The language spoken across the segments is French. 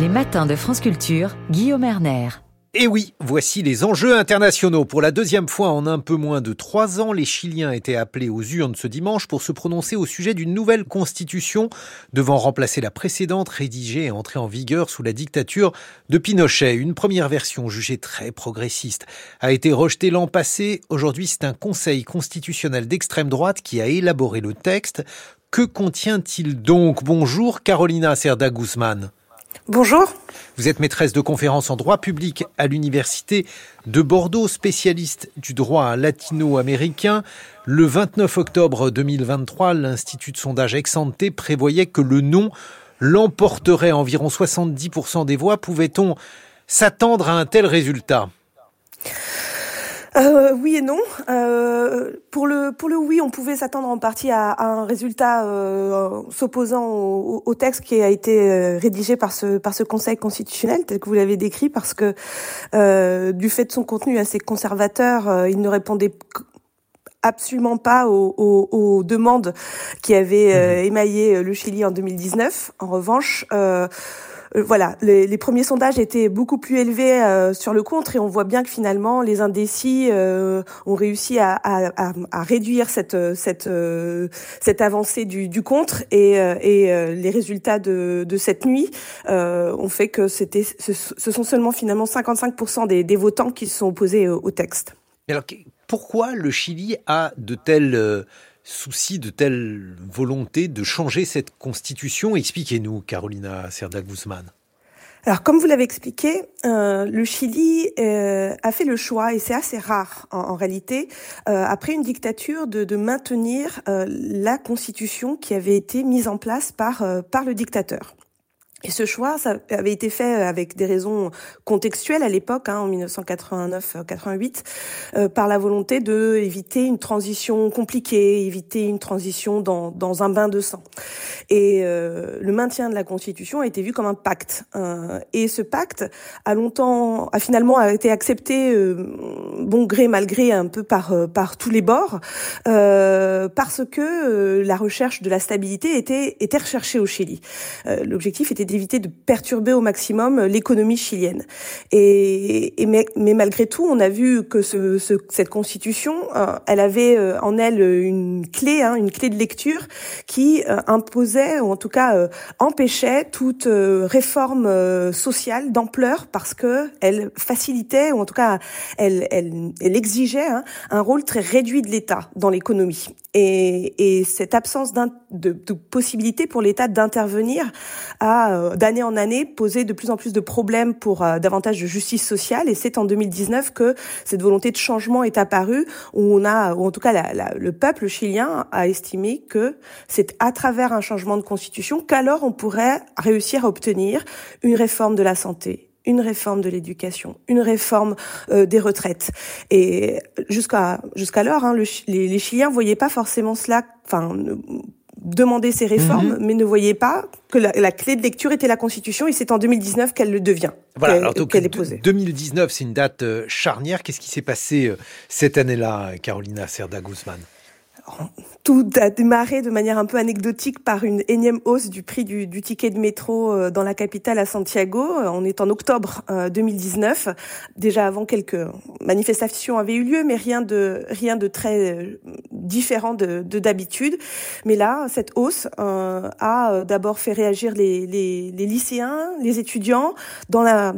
Les matins de France Culture, Guillaume Erner. Et oui, voici les enjeux internationaux. Pour la deuxième fois en un peu moins de trois ans, les Chiliens étaient appelés aux urnes ce dimanche pour se prononcer au sujet d'une nouvelle constitution devant remplacer la précédente rédigée et entrée en vigueur sous la dictature de Pinochet. Une première version jugée très progressiste a été rejetée l'an passé. Aujourd'hui, c'est un conseil constitutionnel d'extrême droite qui a élaboré le texte. Que contient-il donc? Bonjour Carolina Cerda Guzman. Bonjour. Vous êtes maîtresse de conférences en droit public à l'Université de Bordeaux, spécialiste du droit latino-américain. Le 29 octobre 2023, l'Institut de sondage Exante prévoyait que le non l'emporterait environ 70% des voix. Pouvait-on s'attendre à un tel résultat? Euh, oui et non. Euh, pour le pour le oui, on pouvait s'attendre en partie à, à un résultat euh, s'opposant au, au, texte qui a été rédigé par ce par ce Conseil constitutionnel tel que vous l'avez décrit, parce que euh, du fait de son contenu assez conservateur, il ne répondait absolument pas aux, aux, aux, demandes qui avaient mmh. émaillé le Chili en 2019. En revanche, euh, voilà, les, premiers sondages étaient beaucoup plus élevés euh, sur le contre et on voit bien que finalement les indécis euh, ont réussi à, à, à, réduire cette cette cette avancée du, du contre et, et les résultats de, de cette nuit ont fait que c'était ce, ce, sont seulement finalement 55% des, des votants qui se sont opposés au, au texte. Alors pourquoi le Chili a de telles souci de telle volonté de changer cette constitution Expliquez-nous, Carolina Cerda Guzman. Alors, comme vous l'avez expliqué, euh, le Chili euh, a fait le choix, et c'est assez rare en, réalité, euh, après une dictature, de, maintenir la constitution qui avait été mise en place par le dictateur. Et ce choix, ça avait été fait avec des raisons contextuelles à l'époque, hein, en 1989-88, euh, par la volonté de éviter une transition compliquée, éviter une transition dans, dans un bain de sang. Et euh, le maintien de la Constitution a été vu comme un pacte. Euh, et ce pacte a longtemps, a finalement été accepté, euh, bon gré mal gré, un peu par euh, par tous les bords, parce que la recherche de la stabilité était était recherchée au Chili. L'objectif était d'éviter de perturber au maximum l'économie chilienne. Et, et mais, mais, malgré tout, on a vu que ce, ce, cette constitution, euh, elle avait euh, en elle une clé, hein, une clé de lecture qui euh, imposait, ou en tout cas empêchait toute réforme sociale d'ampleur parce que elle facilitait, ou en tout cas elle, elle, elle exigeait hein, un rôle très réduit de l'État dans l'économie. Et, et, cette absence de, de possibilité pour l'État d'intervenir a euh, d'année en année posé de plus en plus de problèmes pour euh, davantage de justice sociale. Et c'est en 2019 que cette volonté de changement est apparue, où on a, ou en tout cas le peuple chilien a estimé que c'est à travers un changement de constitution qu'alors on pourrait réussir à obtenir une réforme de la santé, une réforme de l'éducation, une réforme euh, des retraites. Et jusqu'à jusqu'alors, hein, le, les, les Chiliens voyaient pas forcément cela, enfin demander ces réformes, -hmm. mais ne voyaient pas que la, la, clé de lecture était la Constitution, et c'est en 2019 qu'elle le devient. Voilà, qu alors donc, qu est posée. 2019, c'est une date euh, charnière. Qu'est-ce qui s'est passé euh, cette année-là, Carolina Cerda Guzman tout a démarré de manière un peu anecdotique par une énième hausse du prix du, ticket de métro euh, dans la capitale à Santiago. Euh, on est en octobre 2019. Déjà avant quelques manifestations avaient eu lieu, mais rien de rien de très euh, différent de d'habitude. Mais là, cette hausse euh, a d'abord fait réagir les, les, les, lycéens, les étudiants dans la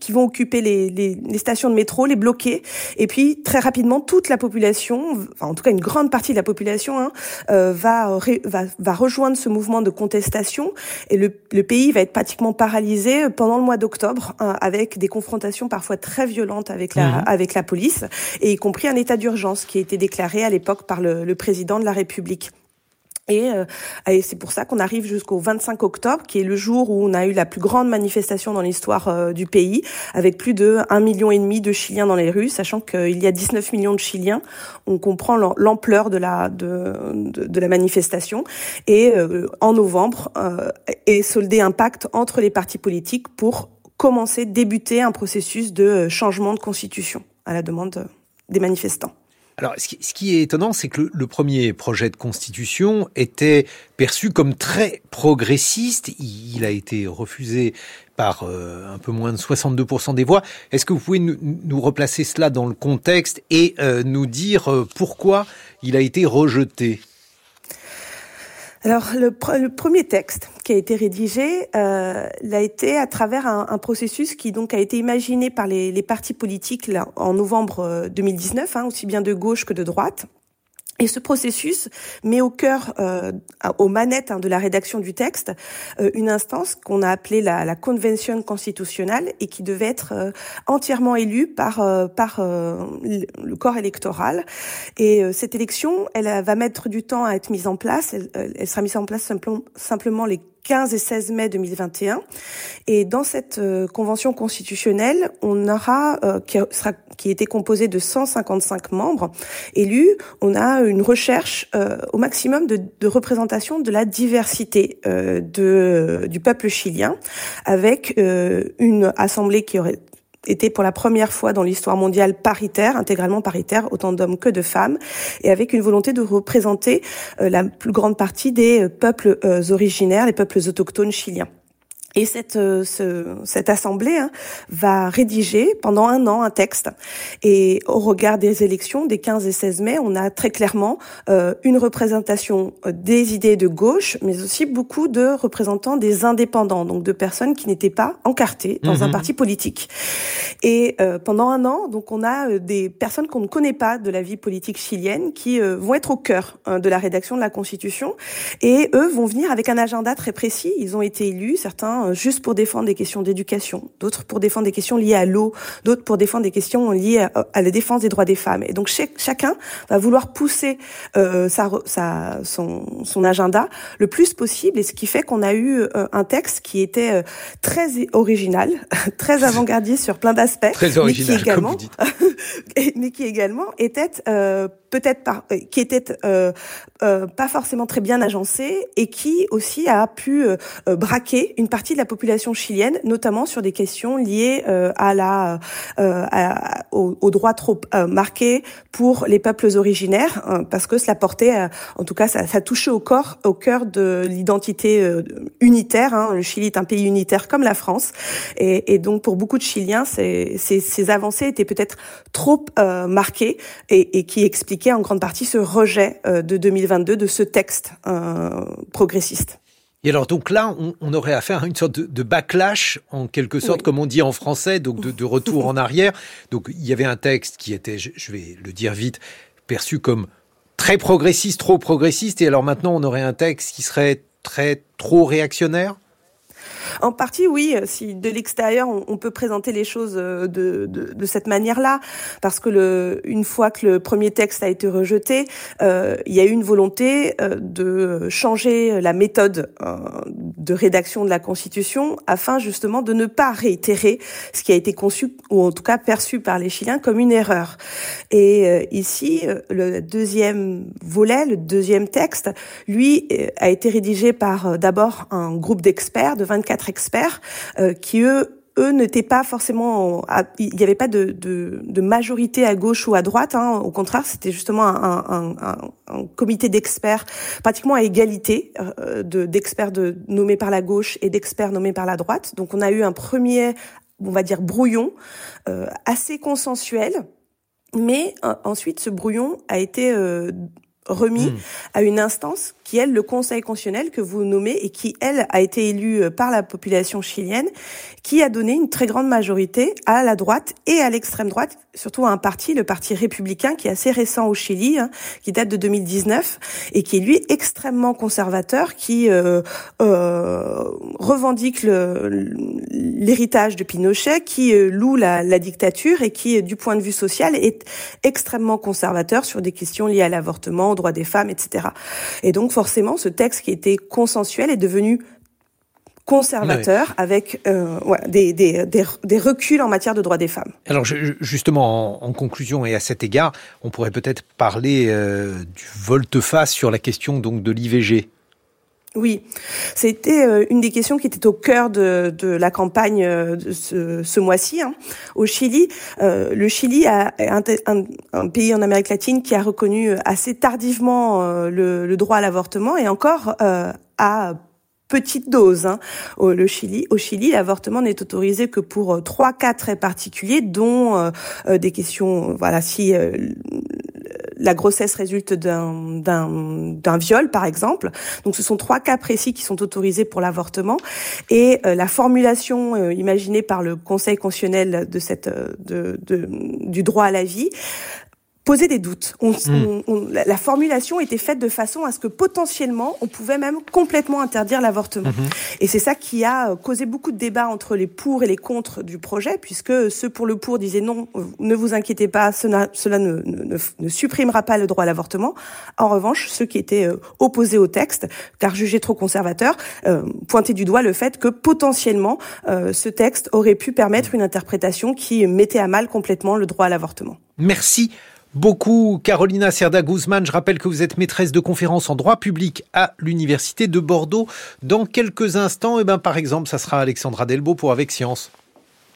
qui vont occuper les, les stations de métro, les bloquer, et puis très rapidement toute la population, enfin, en tout cas une grande partie de la population hein, euh, va, va, va rejoindre ce mouvement de contestation et le, le pays va être pratiquement paralysé pendant le mois d'octobre hein, avec des confrontations parfois très violentes avec la, mmh. avec la police et y compris un état d'urgence qui a été déclaré à l'époque par le, le président de la République. Et, euh, et c'est pour ça qu'on arrive jusqu'au 25 octobre, qui est le jour où on a eu la plus grande manifestation dans l'histoire euh, du pays, avec plus de 1,5 million et demi de Chiliens dans les rues, sachant qu'il y a 19 millions de Chiliens. On comprend l'ampleur de la la manifestation. Et euh, en novembre euh, est soldé un pacte entre les partis politiques pour commencer, débuter un processus de changement de constitution à la demande des manifestants. Alors, ce qui, est étonnant, c'est que le, premier projet de constitution était perçu comme très progressiste. Il, a été refusé par euh, un peu moins de 62% des voix. Est-ce que vous pouvez nous, replacer cela dans le contexte et euh, nous dire euh, pourquoi il a été rejeté? Alors, le, premier texte qui a été rédigé euh, l'a été à travers un, processus qui donc a été imaginé par les, les partis politiques là, en novembre 2019, hein, aussi bien de gauche que de droite. Et ce processus met au cœur, euh, aux manettes hein, de la rédaction du texte, euh, une instance qu'on a appelée la, la convention constitutionnelle et qui devait être euh, entièrement élue par euh, par le corps électoral. Et cette élection, elle va mettre du temps à être mise en place. Elle, elle sera mise en place simplement, simplement les 15 et 16 mai 2021. Et dans cette euh, convention constitutionnelle, on aura euh, qui sera qui était composée de 155 membres élus. On a une recherche euh, au maximum de, de, représentation de la diversité de du peuple chilien, avec une assemblée qui aurait était pour la première fois dans l'histoire mondiale paritaire, intégralement paritaire, autant d'hommes que de femmes, et avec une volonté de représenter euh, la plus grande partie des euh, peuples euh, originaires, les peuples autochtones chiliens. Et cette, euh, ce, cette assemblée hein, va rédiger pendant un an un texte. Et au regard des élections des 15 et 16 mai, on a très clairement euh, une représentation euh, des idées de gauche, mais aussi beaucoup de représentants des indépendants, donc de personnes qui n'étaient pas encartées dans un mhm. parti politique. Et euh, pendant un an, donc on a des personnes qu'on ne connaît pas de la vie politique chilienne qui vont être au cœur hein, de la rédaction de la Constitution. Et eux vont venir avec un agenda très précis. Ils ont été élus, certains euh, juste pour défendre des questions d'éducation, d'autres pour défendre des questions liées à l'eau, d'autres pour défendre des questions liées à, la défense des droits des femmes. Et donc chacun va vouloir pousser euh, sa, sa, son, son, agenda le plus possible, et ce qui fait qu'on a eu euh, un texte qui était euh, très original, très avant-gardiste sur plein d'aspects, mais qui également, mais qui également était euh, peut-être par, euh, qui était euh, euh, pas forcément très bien agencé et qui aussi a pu euh, braquer une partie de la population chilienne, notamment sur des questions liées à la à, aux, aux, droits trop marqués pour les peuples originaires, hein, parce que cela portait, en tout cas, ça, ça, touchait au corps, au cœur de l'identité unitaire. Hein. Le Chili est un pays unitaire comme la France, et, et donc pour beaucoup de Chiliens, ces, ces, ces avancées étaient peut-être trop marquées et, et qui en grande partie ce rejet euh, de 2022 de ce texte euh, progressiste. Et alors donc là, on, aurait affaire à une sorte de, backlash, en quelque sorte, comme on dit en français, donc de, retour en arrière. Donc il y avait un texte qui était, je vais le dire vite, perçu comme très progressiste, trop progressiste, et alors maintenant on aurait un texte qui serait très trop réactionnaire? En partie, oui. Si de l'extérieur, on, peut présenter les choses euh, de, cette manière-là, parce que une fois que le premier texte a été rejeté, euh, il y a eu une volonté euh, de changer la méthode euh, de rédaction de la Constitution afin justement de ne pas réitérer ce qui a été conçu ou en tout cas perçu par les Chiliens comme une erreur. Et ici, le deuxième volet, le deuxième texte, lui, a été rédigé par d'abord un groupe d'experts de 24 experts euh, qui eux eux n'étaient pas forcément, il n'y avait pas de, de, de, majorité à gauche ou à droite. Hein. Au contraire, c'était justement un, un, un, un comité d'experts pratiquement à égalité, euh, d'experts de, nommés par la gauche et d'experts nommés par la droite. Donc on a eu un premier, on va dire, brouillon euh, assez consensuel. Mais euh, ensuite, ce brouillon a été euh, remis hmm. à une instance qui est le Conseil constitutionnel que vous nommez et qui, elle, a été élue euh, par la population chilienne, qui a donné une très grande majorité à la droite et à l'extrême droite, surtout à un parti, le Parti républicain, qui est assez récent au Chili, hein, qui date de 2019 et qui est lui extrêmement conservateur, qui euh, euh, revendique l'héritage de Pinochet, qui euh, loue la, la dictature et qui, du point de vue social, est extrêmement conservateur sur des questions liées à l'avortement, aux droits des femmes, etc. Et donc forcément, ce texte qui était consensuel est devenu conservateur avec euh, des, des, des, reculs en matière de droits des femmes. Alors justement, en, conclusion et à cet égard, on pourrait peut-être parler euh, du volte-face sur la question donc de l'IVG. Oui, c'était euh, une des questions qui était au cœur de, de la campagne euh, de ce, ce mois-ci hein. au Chili. Euh, le Chili a, un, pays en Amérique latine qui a reconnu assez tardivement le, droit à l'avortement et encore à petite dose. Hein. Au, Chili, au Chili, l'avortement n'est autorisé que pour trois cas très particuliers, dont des questions, voilà, si la grossesse résulte d'un viol, par exemple. Donc, ce sont trois cas précis qui sont autorisés pour l'avortement. Et euh, la formulation euh, imaginée par le Conseil constitutionnel de cette, euh, de, de, du droit à la vie poser des doutes. On, mm. on, la formulation était faite de façon à ce que potentiellement, on pouvait même complètement interdire l'avortement. Mm-hmm. Et c'est ça qui a euh, causé beaucoup de débats entre les pour et les contre du projet, puisque ceux pour le pour disaient non, ne vous inquiétez pas, cela, cela ne, ne, ne, supprimera pas le droit à l'avortement. En revanche, ceux qui étaient euh, opposés au texte, car jugés trop conservateurs, euh, pointaient du doigt le fait que potentiellement, euh, ce texte aurait pu permettre une interprétation qui mettait à mal complètement le droit à l'avortement. Merci beaucoup. Carolina Cerda Guzman, je rappelle que vous êtes maîtresse de conférence en droit public à l'Université de Bordeaux. Dans quelques instants, eh ben, par exemple, ça sera Alexandra Delbo pour Avec Science.